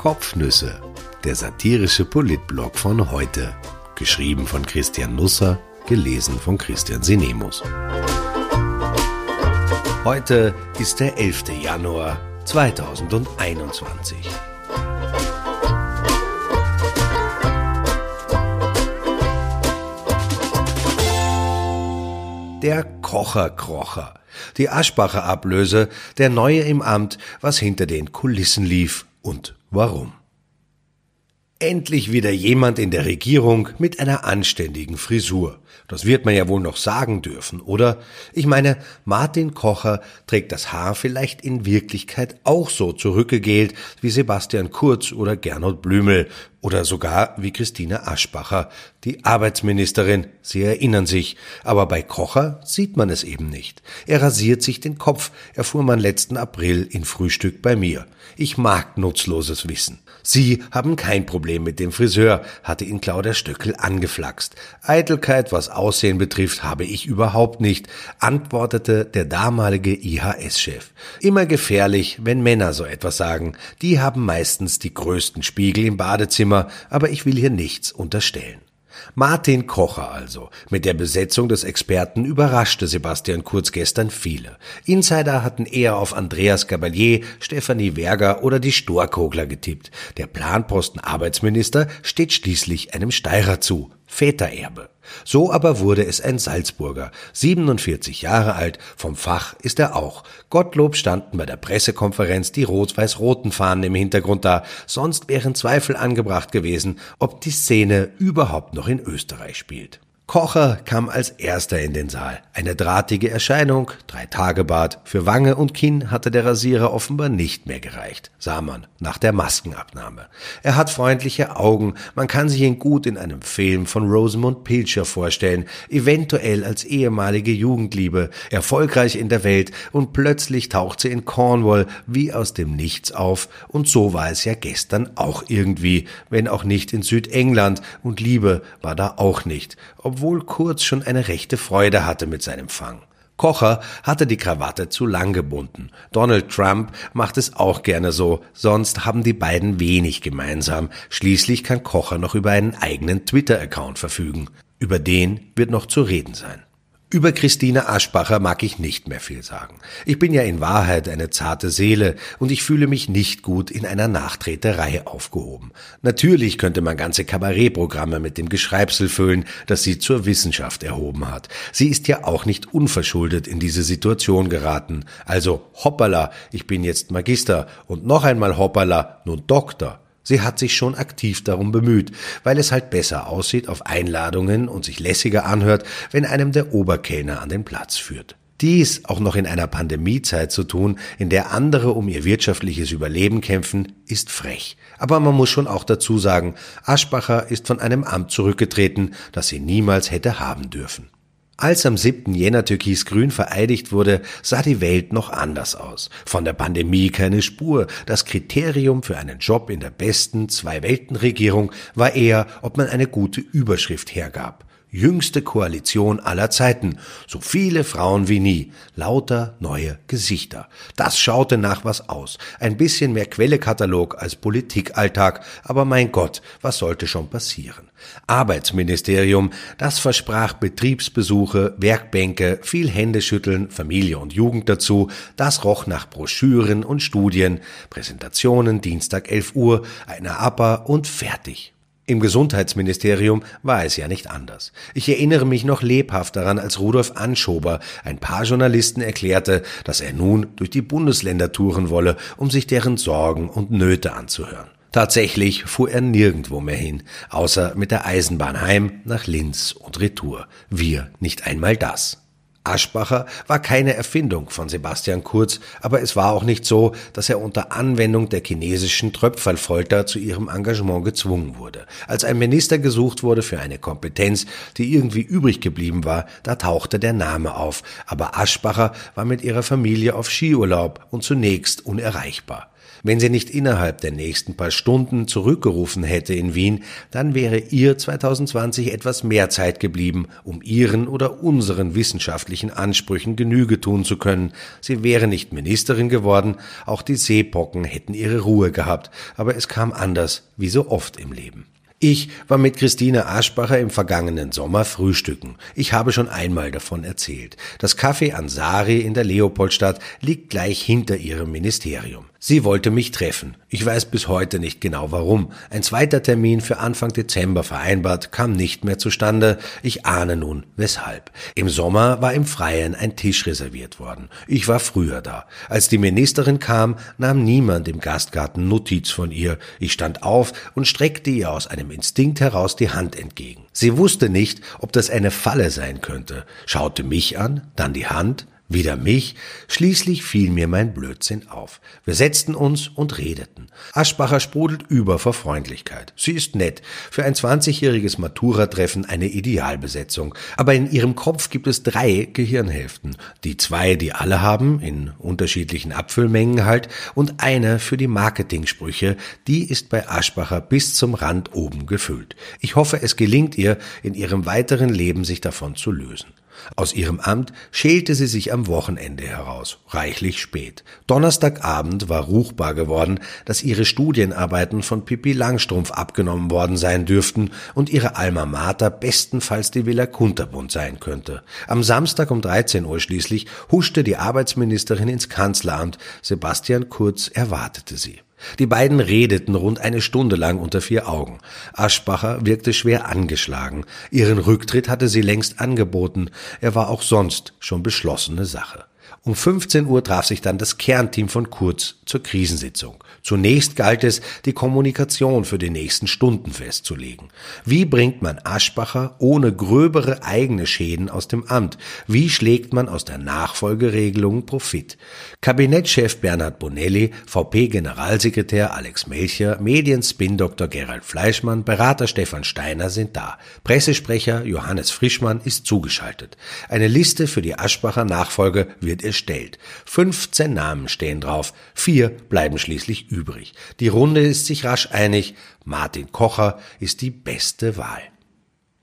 Kopfnüsse, der satirische Politblog von heute. Geschrieben von Christian Nusser, gelesen von Christian Sinemus. Heute ist der 11. Januar 2021. Der Kocher-Krocher. Die Aschbacher Ablöse, der Neue im Amt, was hinter den Kulissen lief und warum. Endlich wieder jemand in der Regierung mit einer anständigen Frisur. Das wird man ja wohl noch sagen dürfen, oder? Ich meine, Martin Kocher trägt das Haar vielleicht in Wirklichkeit auch so zurückgegelt wie Sebastian Kurz oder Gernot Blümel oder sogar wie Christine Aschbacher, die Arbeitsministerin. Sie erinnern sich. Aber bei Kocher sieht man es eben nicht. Er rasiert sich den Kopf, erfuhr man letzten April in Frühstück bei mir. Ich mag nutzloses Wissen. Sie haben kein Problem mit dem Friseur, hatte ihn Claudia Stöckel angeflaxt. Eitelkeit, was Aussehen betrifft, habe ich überhaupt nicht, antwortete der damalige IHS-Chef. Immer gefährlich, wenn Männer so etwas sagen. Die haben meistens die größten Spiegel im Badezimmer, aber ich will hier nichts unterstellen. Martin Kocher also. Mit der Besetzung des Experten überraschte Sebastian Kurz gestern viele. Insider hatten eher auf Andreas Gabalier, Stefanie Werger oder die Storkogler getippt. Der Planposten Arbeitsminister steht schließlich einem Steirer zu. Vätererbe. So aber wurde es ein Salzburger, 47 Jahre alt, vom Fach ist er auch. Gottlob standen bei der Pressekonferenz die rot-weiß-roten Fahnen im Hintergrund da, sonst wären Zweifel angebracht gewesen, ob die Szene überhaupt noch in Österreich spielt. Kocher kam als erster in den Saal. Eine drahtige Erscheinung, drei Tage Bart. Für Wange und Kinn hatte der Rasierer offenbar nicht mehr gereicht, sah man nach der Maskenabnahme. Er hat freundliche Augen, man kann sich ihn gut in einem Film von Rosamund Pilcher vorstellen, eventuell als ehemalige Jugendliebe, erfolgreich in der Welt und plötzlich taucht sie in Cornwall wie aus dem Nichts auf und so war es ja gestern auch irgendwie, wenn auch nicht in Südengland und Liebe war da auch nicht, obwohl Kurz schon eine rechte Freude hatte mit seinem Fang. Kocher hatte die Krawatte zu lang gebunden. Donald Trump macht es auch gerne so, sonst haben die beiden wenig gemeinsam. Schließlich kann Kocher noch über einen eigenen Twitter-Account verfügen. Über den wird noch zu reden sein. Über Christine Aschbacher mag ich nicht mehr viel sagen. Ich bin ja in Wahrheit eine zarte Seele und ich fühle mich nicht gut in einer Nachtreterei aufgehoben. Natürlich könnte man ganze Kabarettprogramme mit dem Geschreibsel füllen, das sie zur Wissenschaft erhoben hat. Sie ist ja auch nicht unverschuldet in diese Situation geraten. Also hoppala, ich bin jetzt Magister und noch einmal hoppala, nun Doktor. Sie hat sich schon aktiv darum bemüht, weil es halt besser aussieht auf Einladungen und sich lässiger anhört, wenn einem der Oberkellner an den Platz führt. Dies auch noch in einer Pandemiezeit zu tun, in der andere um ihr wirtschaftliches Überleben kämpfen, ist frech. Aber man muss schon auch dazu sagen, Aschbacher ist von einem Amt zurückgetreten, das sie niemals hätte haben dürfen. Als am 7. Jänner Türkis-Grün vereidigt wurde, sah die Welt noch anders aus. Von der Pandemie keine Spur. Das Kriterium für einen Job in der besten Zwei-Welten-Regierung war eher, ob man eine gute Überschrift hergab jüngste Koalition aller Zeiten, so viele Frauen wie nie, lauter neue Gesichter. Das schaute nach was aus. Ein bisschen mehr Quellekatalog als Politikalltag, aber mein Gott, was sollte schon passieren? Arbeitsministerium, das versprach Betriebsbesuche, Werkbänke, viel Händeschütteln, Familie und Jugend dazu, das roch nach Broschüren und Studien, Präsentationen Dienstag 11 Uhr, einer APA und fertig. Im Gesundheitsministerium war es ja nicht anders. Ich erinnere mich noch lebhaft daran, als Rudolf Anschober ein paar Journalisten erklärte, dass er nun durch die Bundesländer touren wolle, um sich deren Sorgen und Nöte anzuhören. Tatsächlich fuhr er nirgendwo mehr hin, außer mit der Eisenbahn heim nach Linz und Retour. Wir nicht einmal das. Aschbacher war keine Erfindung von Sebastian Kurz, aber es war auch nicht so, dass er unter Anwendung der chinesischen Tröpfallfolter zu ihrem Engagement gezwungen wurde. Als ein Minister gesucht wurde für eine Kompetenz, die irgendwie übrig geblieben war, da tauchte der Name auf, aber Aschbacher war mit ihrer Familie auf Skiurlaub und zunächst unerreichbar. Wenn sie nicht innerhalb der nächsten paar Stunden zurückgerufen hätte in Wien, dann wäre ihr 2020 etwas mehr Zeit geblieben, um ihren oder unseren wissenschaftlichen Ansprüchen Genüge tun zu können. Sie wäre nicht Ministerin geworden, auch die Seepocken hätten ihre Ruhe gehabt, aber es kam anders, wie so oft im Leben. Ich war mit Christine Aschbacher im vergangenen Sommer frühstücken. Ich habe schon einmal davon erzählt. Das Café Ansari in der Leopoldstadt liegt gleich hinter ihrem Ministerium. Sie wollte mich treffen. Ich weiß bis heute nicht genau warum. Ein zweiter Termin für Anfang Dezember vereinbart kam nicht mehr zustande. Ich ahne nun weshalb. Im Sommer war im Freien ein Tisch reserviert worden. Ich war früher da. Als die Ministerin kam, nahm niemand im Gastgarten Notiz von ihr. Ich stand auf und streckte ihr aus einem Instinkt heraus die Hand entgegen. Sie wusste nicht, ob das eine Falle sein könnte, schaute mich an, dann die Hand, wieder mich, schließlich fiel mir mein Blödsinn auf. Wir setzten uns und redeten. Aschbacher sprudelt über vor Freundlichkeit. Sie ist nett, für ein 20-jähriges Matura-Treffen eine Idealbesetzung. Aber in ihrem Kopf gibt es drei Gehirnhälften. Die zwei, die alle haben, in unterschiedlichen Abfüllmengen halt, und eine für die Marketingsprüche, die ist bei Aschbacher bis zum Rand oben gefüllt. Ich hoffe, es gelingt ihr, in ihrem weiteren Leben sich davon zu lösen. Aus ihrem Amt schälte sie sich am Wochenende heraus, reichlich spät. Donnerstagabend war ruchbar geworden, dass ihre Studienarbeiten von Pippi Langstrumpf abgenommen worden sein dürften und ihre Alma Mater bestenfalls die Villa Kunterbund sein könnte. Am Samstag um 13 Uhr schließlich huschte die Arbeitsministerin ins Kanzleramt. Sebastian Kurz erwartete sie. Die beiden redeten rund eine Stunde lang unter vier Augen. Aschbacher wirkte schwer angeschlagen. Ihren Rücktritt hatte sie längst angeboten. Er war auch sonst schon beschlossene Sache. Um 15 Uhr traf sich dann das Kernteam von Kurz zur Krisensitzung. Zunächst galt es, die Kommunikation für die nächsten Stunden festzulegen. Wie bringt man Aschbacher ohne gröbere eigene Schäden aus dem Amt? Wie schlägt man aus der Nachfolgeregelung Profit? Kabinettschef Bernhard Bonelli, VP-Generalsekretär Alex Melcher, Medienspin-Dr. Gerald Fleischmann, Berater Stefan Steiner sind da. Pressesprecher Johannes Frischmann ist zugeschaltet. Eine Liste für die Aschbacher Nachfolge wird erstellt. 15 Namen stehen drauf. Vier bleiben schließlich übrig. Die Runde ist sich rasch einig. Martin Kocher ist die beste Wahl.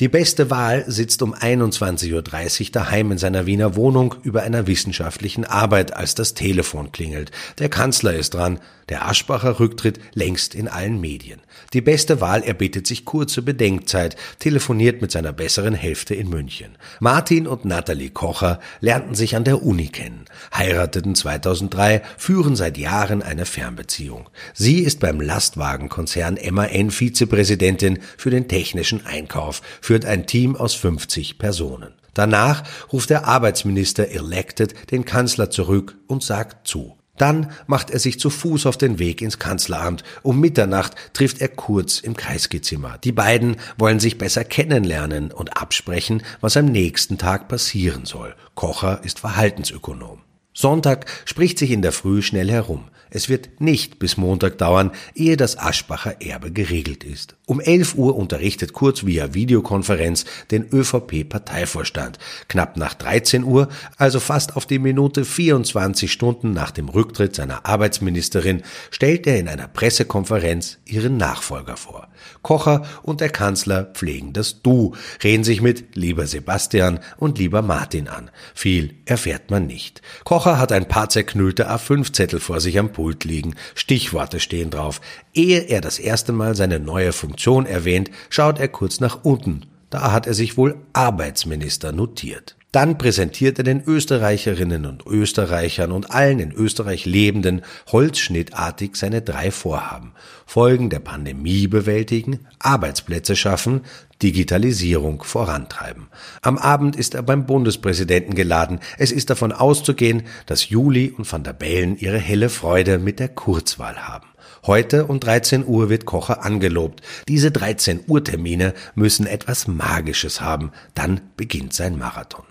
Die beste Wahl sitzt um 21.30 Uhr daheim in seiner Wiener Wohnung über einer wissenschaftlichen Arbeit, als das Telefon klingelt. Der Kanzler ist dran. Der Aschbacher Rücktritt längst in allen Medien. Die beste Wahl erbittet sich kurze Bedenkzeit, telefoniert mit seiner besseren Hälfte in München. Martin und Natalie Kocher lernten sich an der Uni kennen, heirateten 2003, führen seit Jahren eine Fernbeziehung. Sie ist beim Lastwagenkonzern MAN Vizepräsidentin für den technischen Einkauf, führt ein Team aus 50 Personen. Danach ruft der Arbeitsminister elected den Kanzler zurück und sagt zu. Dann macht er sich zu Fuß auf den Weg ins Kanzleramt. Um Mitternacht trifft er Kurz im Kreisgezimmer. Die beiden wollen sich besser kennenlernen und absprechen, was am nächsten Tag passieren soll. Kocher ist Verhaltensökonom. Sonntag spricht sich in der Früh schnell herum. Es wird nicht bis Montag dauern, ehe das Aschbacher Erbe geregelt ist. Um 11 Uhr unterrichtet Kurz via Videokonferenz den ÖVP-Parteivorstand. Knapp nach 13 Uhr, also fast auf die Minute 24 Stunden nach dem Rücktritt seiner Arbeitsministerin, stellt er in einer Pressekonferenz ihren Nachfolger vor. Kocher und der Kanzler pflegen das Du, reden sich mit lieber Sebastian und lieber Martin an. Viel erfährt man nicht. Kocher hat ein paar zerknüllte A5-Zettel vor sich am Pult liegen. Stichworte stehen drauf. Ehe er das erste Mal seine neue Funktion erwähnt, schaut er kurz nach unten. Da hat er sich wohl Arbeitsminister notiert. Dann präsentiert er den Österreicherinnen und Österreichern und allen in Österreich Lebenden holzschnittartig seine drei Vorhaben. Folgen der Pandemie bewältigen, Arbeitsplätze schaffen, Digitalisierung vorantreiben. Am Abend ist er beim Bundespräsidenten geladen. Es ist davon auszugehen, dass Juli und Van der Bellen ihre helle Freude mit der Kurzwahl haben. Heute um 13 Uhr wird Kocher angelobt. Diese 13 Uhr Termine müssen etwas Magisches haben. Dann beginnt sein Marathon.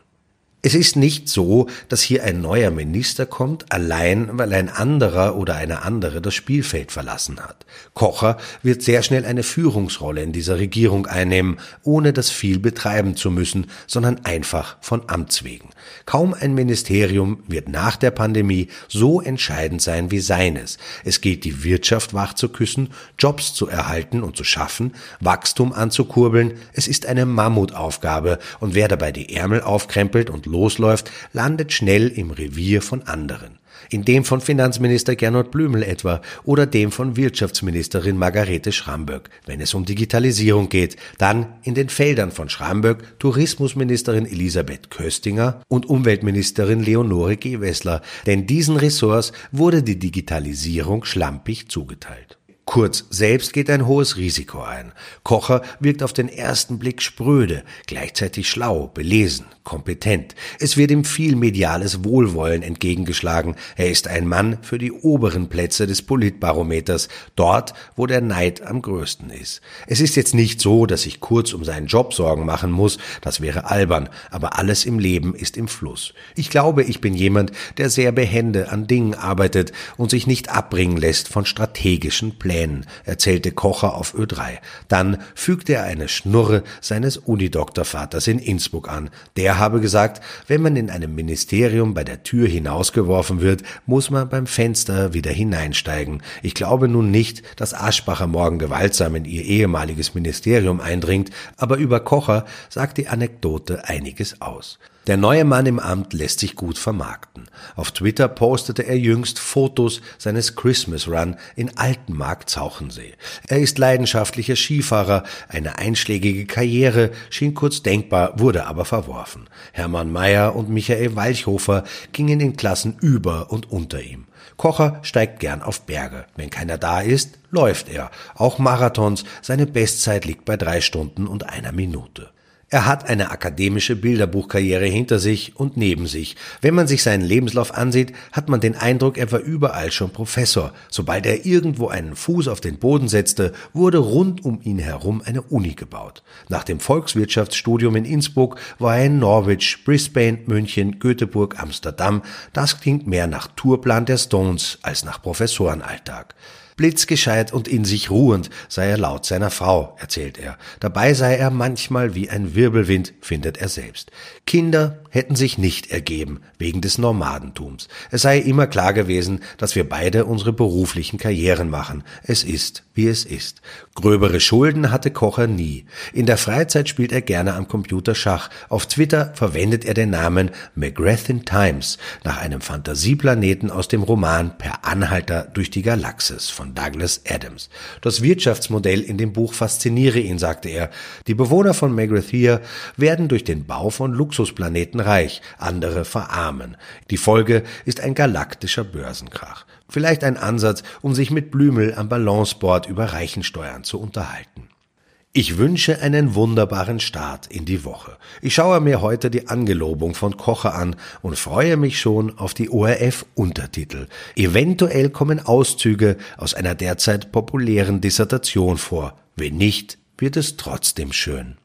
Es ist nicht so, dass hier ein neuer Minister kommt, allein weil ein anderer oder eine andere das Spielfeld verlassen hat. Kocher wird sehr schnell eine Führungsrolle in dieser Regierung einnehmen, ohne das viel betreiben zu müssen, sondern einfach von Amts wegen. Kaum ein Ministerium wird nach der Pandemie so entscheidend sein wie seines. Es geht die Wirtschaft wach zu küssen, Jobs zu erhalten und zu schaffen, Wachstum anzukurbeln. Es ist eine Mammutaufgabe und wer dabei die Ärmel aufkrempelt und losläuft, landet schnell im Revier von anderen. In dem von Finanzminister Gernot Blümel etwa oder dem von Wirtschaftsministerin Margarete Schramböck, wenn es um Digitalisierung geht, dann in den Feldern von Schramböck, Tourismusministerin Elisabeth Köstinger und Umweltministerin Leonore Gewessler, denn diesen Ressorts wurde die Digitalisierung schlampig zugeteilt. Kurz, selbst geht ein hohes Risiko ein. Kocher wirkt auf den ersten Blick spröde, gleichzeitig schlau, belesen, kompetent. Es wird ihm viel mediales Wohlwollen entgegengeschlagen. Er ist ein Mann für die oberen Plätze des Politbarometers, dort, wo der Neid am größten ist. Es ist jetzt nicht so, dass ich kurz um seinen Job Sorgen machen muss, das wäre albern, aber alles im Leben ist im Fluss. Ich glaube, ich bin jemand, der sehr behende an Dingen arbeitet und sich nicht abbringen lässt von strategischen Plänen, erzählte Kocher auf Ö3. Dann fügte er eine Schnurre seines Unidoktorvaters in Innsbruck an, der er habe gesagt, wenn man in einem Ministerium bei der Tür hinausgeworfen wird, muss man beim Fenster wieder hineinsteigen. Ich glaube nun nicht, dass Aschbacher morgen gewaltsam in ihr ehemaliges Ministerium eindringt, aber über Kocher sagt die Anekdote einiges aus. Der neue Mann im Amt lässt sich gut vermarkten. Auf Twitter postete er jüngst Fotos seines Christmas Run in Altenmarkt Zauchensee. Er ist leidenschaftlicher Skifahrer, eine einschlägige Karriere schien kurz denkbar, wurde aber verworfen. Hermann Mayer und Michael Walchhofer gingen in Klassen über und unter ihm. Kocher steigt gern auf Berge. Wenn keiner da ist, läuft er. Auch Marathons. Seine Bestzeit liegt bei drei Stunden und einer Minute. Er hat eine akademische Bilderbuchkarriere hinter sich und neben sich. Wenn man sich seinen Lebenslauf ansieht, hat man den Eindruck, er war überall schon Professor. Sobald er irgendwo einen Fuß auf den Boden setzte, wurde rund um ihn herum eine Uni gebaut. Nach dem Volkswirtschaftsstudium in Innsbruck war er in Norwich, Brisbane, München, Göteborg, Amsterdam. Das klingt mehr nach Tourplan der Stones als nach Professorenalltag. Blitzgescheit und in sich ruhend sei er laut seiner Frau, erzählt er. Dabei sei er manchmal wie ein Wirbelwind, findet er selbst. Kinder hätten sich nicht ergeben, wegen des Nomadentums. Es sei immer klar gewesen, dass wir beide unsere beruflichen Karrieren machen. Es ist, wie es ist. Gröbere Schulden hatte Kocher nie. In der Freizeit spielt er gerne am Computer Schach. Auf Twitter verwendet er den Namen McGrath Times, nach einem Fantasieplaneten aus dem Roman Per Anhalter durch die Galaxis von Douglas Adams. Das Wirtschaftsmodell in dem Buch fasziniere ihn, sagte er. Die Bewohner von Megrathia werden durch den Bau von Luxusplaneten reich, andere verarmen. Die Folge ist ein galaktischer Börsenkrach. Vielleicht ein Ansatz, um sich mit Blümel am Balanceboard über Reichensteuern zu unterhalten. Ich wünsche einen wunderbaren Start in die Woche. Ich schaue mir heute die Angelobung von Kocher an und freue mich schon auf die ORF-Untertitel. Eventuell kommen Auszüge aus einer derzeit populären Dissertation vor. Wenn nicht, wird es trotzdem schön.